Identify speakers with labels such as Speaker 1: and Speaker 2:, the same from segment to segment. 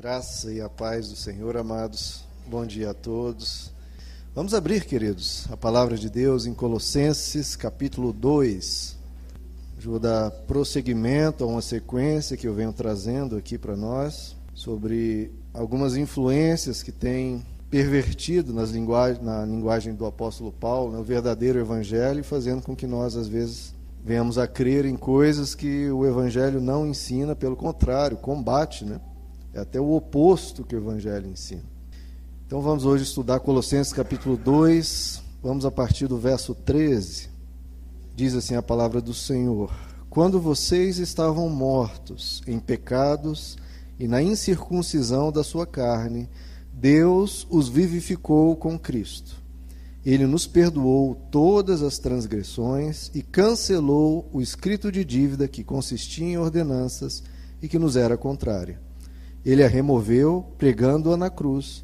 Speaker 1: graça e a paz do Senhor, amados. Bom dia a todos. Vamos abrir, queridos, a palavra de Deus em Colossenses, capítulo 2. Vou dar prosseguimento a uma sequência que eu venho trazendo aqui para nós sobre algumas influências que têm pervertido nas linguagem, na linguagem do apóstolo Paulo, né, o verdadeiro evangelho, fazendo com que nós, às vezes, venhamos a crer em coisas que o evangelho não ensina, pelo contrário, combate, né? É até o oposto que o Evangelho ensina. Então vamos hoje estudar Colossenses capítulo 2, vamos a partir do verso 13. Diz assim a palavra do Senhor: Quando vocês estavam mortos em pecados e na incircuncisão da sua carne, Deus os vivificou com Cristo. Ele nos perdoou todas as transgressões e cancelou o escrito de dívida que consistia em ordenanças e que nos era contrária ele a removeu, pregando-a na cruz,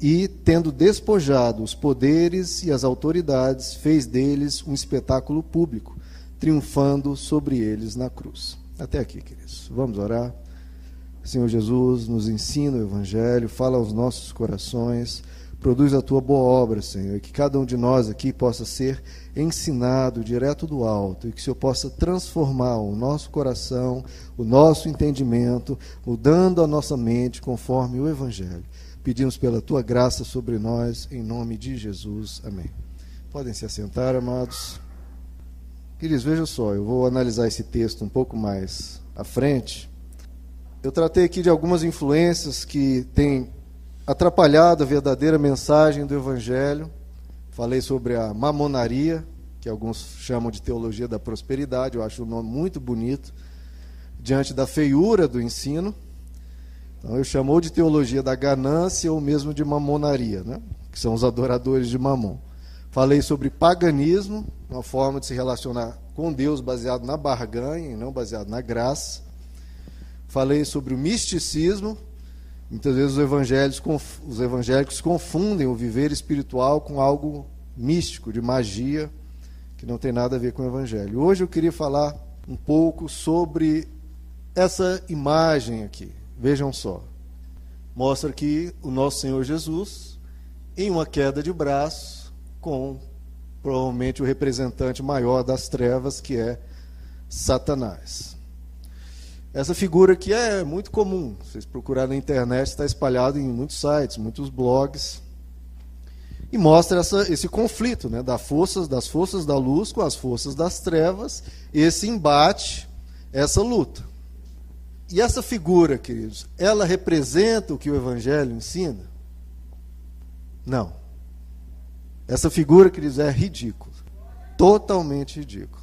Speaker 1: e, tendo despojado os poderes e as autoridades, fez deles um espetáculo público, triunfando sobre eles na cruz. Até aqui, queridos. Vamos orar. Senhor Jesus, nos ensina o Evangelho, fala aos nossos corações Produz a tua boa obra, Senhor, e que cada um de nós aqui possa ser ensinado direto do alto, e que o Senhor possa transformar o nosso coração, o nosso entendimento, mudando a nossa mente conforme o Evangelho. Pedimos pela tua graça sobre nós, em nome de Jesus. Amém. Podem se assentar, amados. Queridos, vejam só, eu vou analisar esse texto um pouco mais à frente. Eu tratei aqui de algumas influências que têm atrapalhado a verdadeira mensagem do Evangelho. Falei sobre a mamonaria, que alguns chamam de teologia da prosperidade, eu acho um nome muito bonito, diante da feiura do ensino. Então, eu chamou de teologia da ganância ou mesmo de mamonaria, né? que são os adoradores de mamon. Falei sobre paganismo, uma forma de se relacionar com Deus baseado na barganha e não baseado na graça. Falei sobre o misticismo, Muitas vezes os evangélicos, os evangélicos confundem o viver espiritual com algo místico, de magia, que não tem nada a ver com o evangelho. Hoje eu queria falar um pouco sobre essa imagem aqui. Vejam só. Mostra que o nosso Senhor Jesus, em uma queda de braço, com provavelmente o representante maior das trevas, que é Satanás. Essa figura aqui é muito comum. Vocês procurarem na internet, está espalhado em muitos sites, muitos blogs. E mostra essa, esse conflito né, das, forças, das forças da luz com as forças das trevas, esse embate, essa luta. E essa figura, queridos, ela representa o que o Evangelho ensina? Não. Essa figura, queridos, é ridícula. Totalmente ridícula.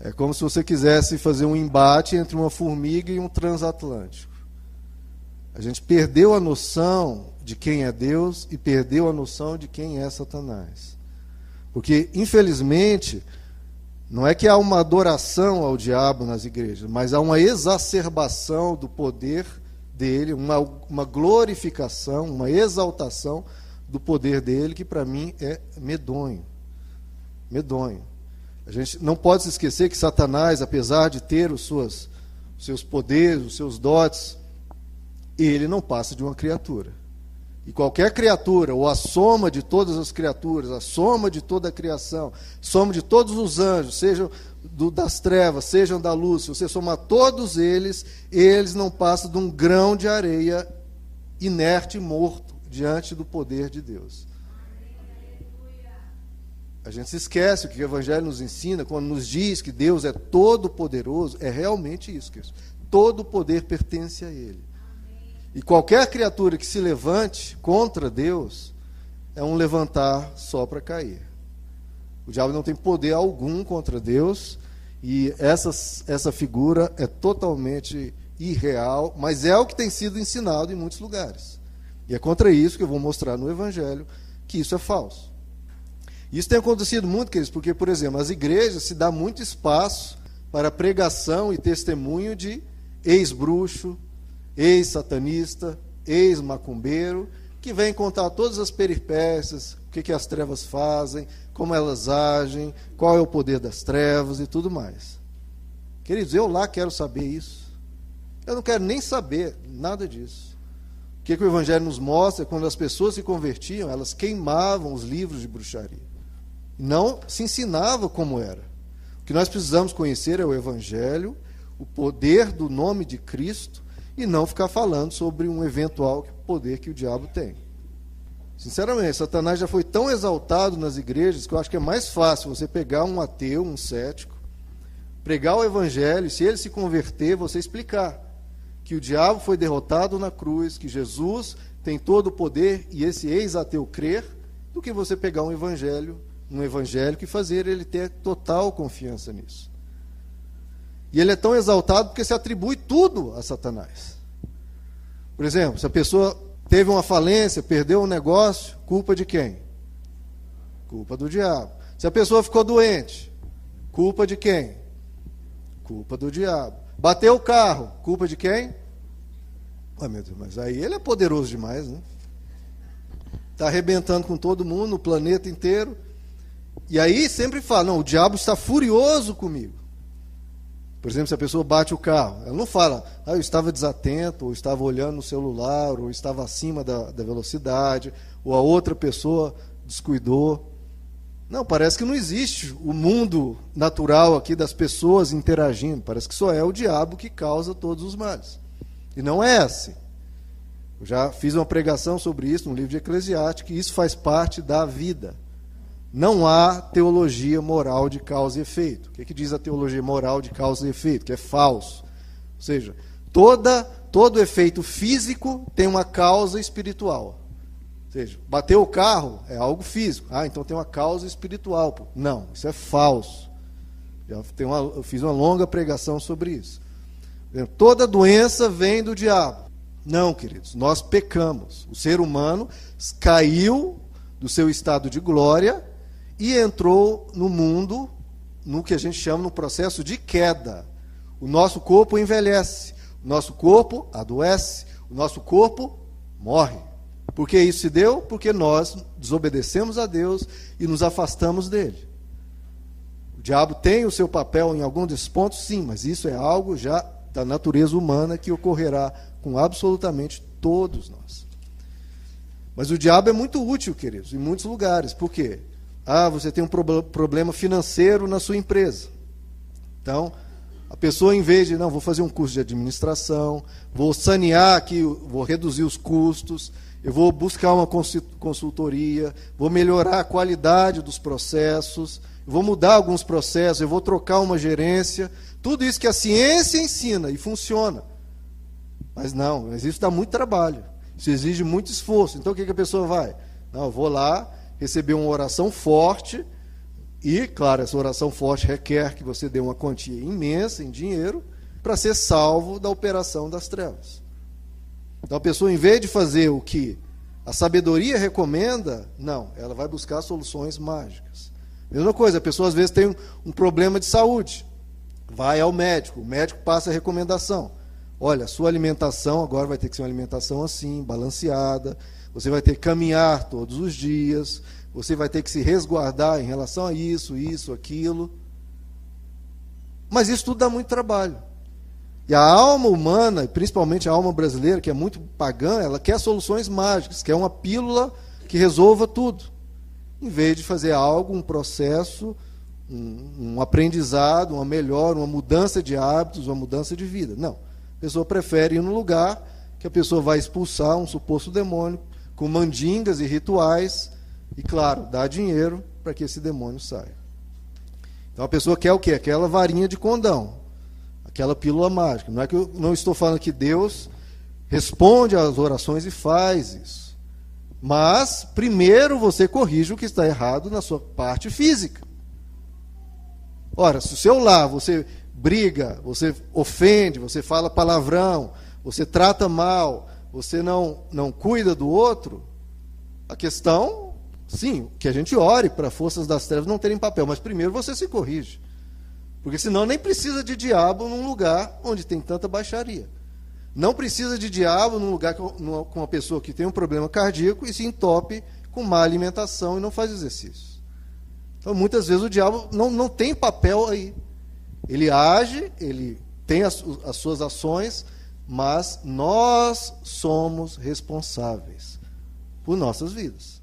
Speaker 1: É como se você quisesse fazer um embate entre uma formiga e um transatlântico. A gente perdeu a noção de quem é Deus e perdeu a noção de quem é Satanás. Porque, infelizmente, não é que há uma adoração ao diabo nas igrejas, mas há uma exacerbação do poder dele, uma, uma glorificação, uma exaltação do poder dele, que para mim é medonho. Medonho. A gente não pode se esquecer que Satanás, apesar de ter os suas, seus poderes, os seus dotes, ele não passa de uma criatura. E qualquer criatura, ou a soma de todas as criaturas, a soma de toda a criação, soma de todos os anjos, sejam do, das trevas, sejam da luz, se você somar todos eles, eles não passam de um grão de areia inerte e morto diante do poder de Deus. A gente se esquece o que o Evangelho nos ensina quando nos diz que Deus é todo poderoso, é realmente isso, queridos. Todo poder pertence a Ele. E qualquer criatura que se levante contra Deus é um levantar só para cair. O diabo não tem poder algum contra Deus e essa, essa figura é totalmente irreal, mas é o que tem sido ensinado em muitos lugares. E é contra isso que eu vou mostrar no Evangelho que isso é falso. Isso tem acontecido muito, queridos, porque, por exemplo, as igrejas se dá muito espaço para pregação e testemunho de ex-bruxo, ex-satanista, ex-macumbeiro, que vem contar todas as peripécias, o que, que as trevas fazem, como elas agem, qual é o poder das trevas e tudo mais. Queridos, eu lá quero saber isso. Eu não quero nem saber nada disso. O que, que o Evangelho nos mostra? Quando as pessoas se convertiam, elas queimavam os livros de bruxaria. Não se ensinava como era. O que nós precisamos conhecer é o Evangelho, o poder do nome de Cristo, e não ficar falando sobre um eventual poder que o diabo tem. Sinceramente, Satanás já foi tão exaltado nas igrejas que eu acho que é mais fácil você pegar um ateu, um cético, pregar o evangelho, e se ele se converter, você explicar que o diabo foi derrotado na cruz, que Jesus tem todo o poder e esse ex-ateu crer, do que você pegar um evangelho, um evangélico e fazer ele ter total confiança nisso. E ele é tão exaltado porque se atribui tudo a Satanás. Por exemplo, se a pessoa Teve uma falência, perdeu um negócio, culpa de quem? Culpa do diabo. Se a pessoa ficou doente, culpa de quem? Culpa do diabo. Bateu o carro, culpa de quem? Ah, meu Deus, mas aí ele é poderoso demais, né? Está arrebentando com todo mundo, no planeta inteiro. E aí sempre fala, não, o diabo está furioso comigo. Por exemplo, se a pessoa bate o carro, ela não fala, ah, eu estava desatento, ou estava olhando no celular, ou estava acima da, da velocidade, ou a outra pessoa descuidou. Não, parece que não existe o mundo natural aqui das pessoas interagindo. Parece que só é o diabo que causa todos os males. E não é assim. Eu já fiz uma pregação sobre isso no livro de Eclesiastes, que isso faz parte da vida. Não há teologia moral de causa e efeito. O que, é que diz a teologia moral de causa e efeito? Que é falso. Ou seja, toda, todo efeito físico tem uma causa espiritual. Ou seja, bater o carro é algo físico. Ah, então tem uma causa espiritual. Não, isso é falso. Já tem uma, eu fiz uma longa pregação sobre isso. Toda doença vem do diabo. Não, queridos, nós pecamos. O ser humano caiu do seu estado de glória e entrou no mundo no que a gente chama no processo de queda. O nosso corpo envelhece, o nosso corpo adoece, o nosso corpo morre. Por que isso se deu? Porque nós desobedecemos a Deus e nos afastamos dele. O diabo tem o seu papel em algum desses pontos, sim, mas isso é algo já da natureza humana que ocorrerá com absolutamente todos nós. Mas o diabo é muito útil, queridos, em muitos lugares. Por quê? Ah, você tem um problema financeiro na sua empresa. Então, a pessoa, em vez de, não, vou fazer um curso de administração, vou sanear aqui, vou reduzir os custos, eu vou buscar uma consultoria, vou melhorar a qualidade dos processos, vou mudar alguns processos, eu vou trocar uma gerência. Tudo isso que a ciência ensina e funciona. Mas não, mas isso dá muito trabalho. Isso exige muito esforço. Então o que, que a pessoa vai? Não, eu vou lá, receber uma oração forte, e, claro, essa oração forte requer que você dê uma quantia imensa em dinheiro para ser salvo da operação das trevas. Então a pessoa, em vez de fazer o que a sabedoria recomenda, não, ela vai buscar soluções mágicas. Mesma coisa, a pessoa às vezes tem um, um problema de saúde, vai ao médico, o médico passa a recomendação. Olha, sua alimentação agora vai ter que ser uma alimentação assim, balanceada, você vai ter que caminhar todos os dias, você vai ter que se resguardar em relação a isso, isso, aquilo. Mas isso tudo dá muito trabalho. E a alma humana, principalmente a alma brasileira, que é muito pagã, ela quer soluções mágicas, quer uma pílula que resolva tudo. Em vez de fazer algo, um processo, um, um aprendizado, uma melhora, uma mudança de hábitos, uma mudança de vida. Não. A pessoa prefere ir no lugar que a pessoa vai expulsar um suposto demônio com mandingas e rituais, e claro, dá dinheiro para que esse demônio saia. Então a pessoa quer o quê? Aquela varinha de condão, aquela pílula mágica. Não é que eu não estou falando que Deus responde às orações e faz isso. Mas primeiro você corrige o que está errado na sua parte física. Ora, se o seu lar você briga, você ofende, você fala palavrão, você trata mal, você não, não cuida do outro, a questão, sim, que a gente ore para forças das trevas não terem papel, mas primeiro você se corrige. Porque senão nem precisa de diabo num lugar onde tem tanta baixaria. Não precisa de diabo num lugar com uma pessoa que tem um problema cardíaco e se entope com má alimentação e não faz exercício. Então, muitas vezes o diabo não, não tem papel aí. Ele age, ele tem as, as suas ações, mas nós somos responsáveis por nossas vidas.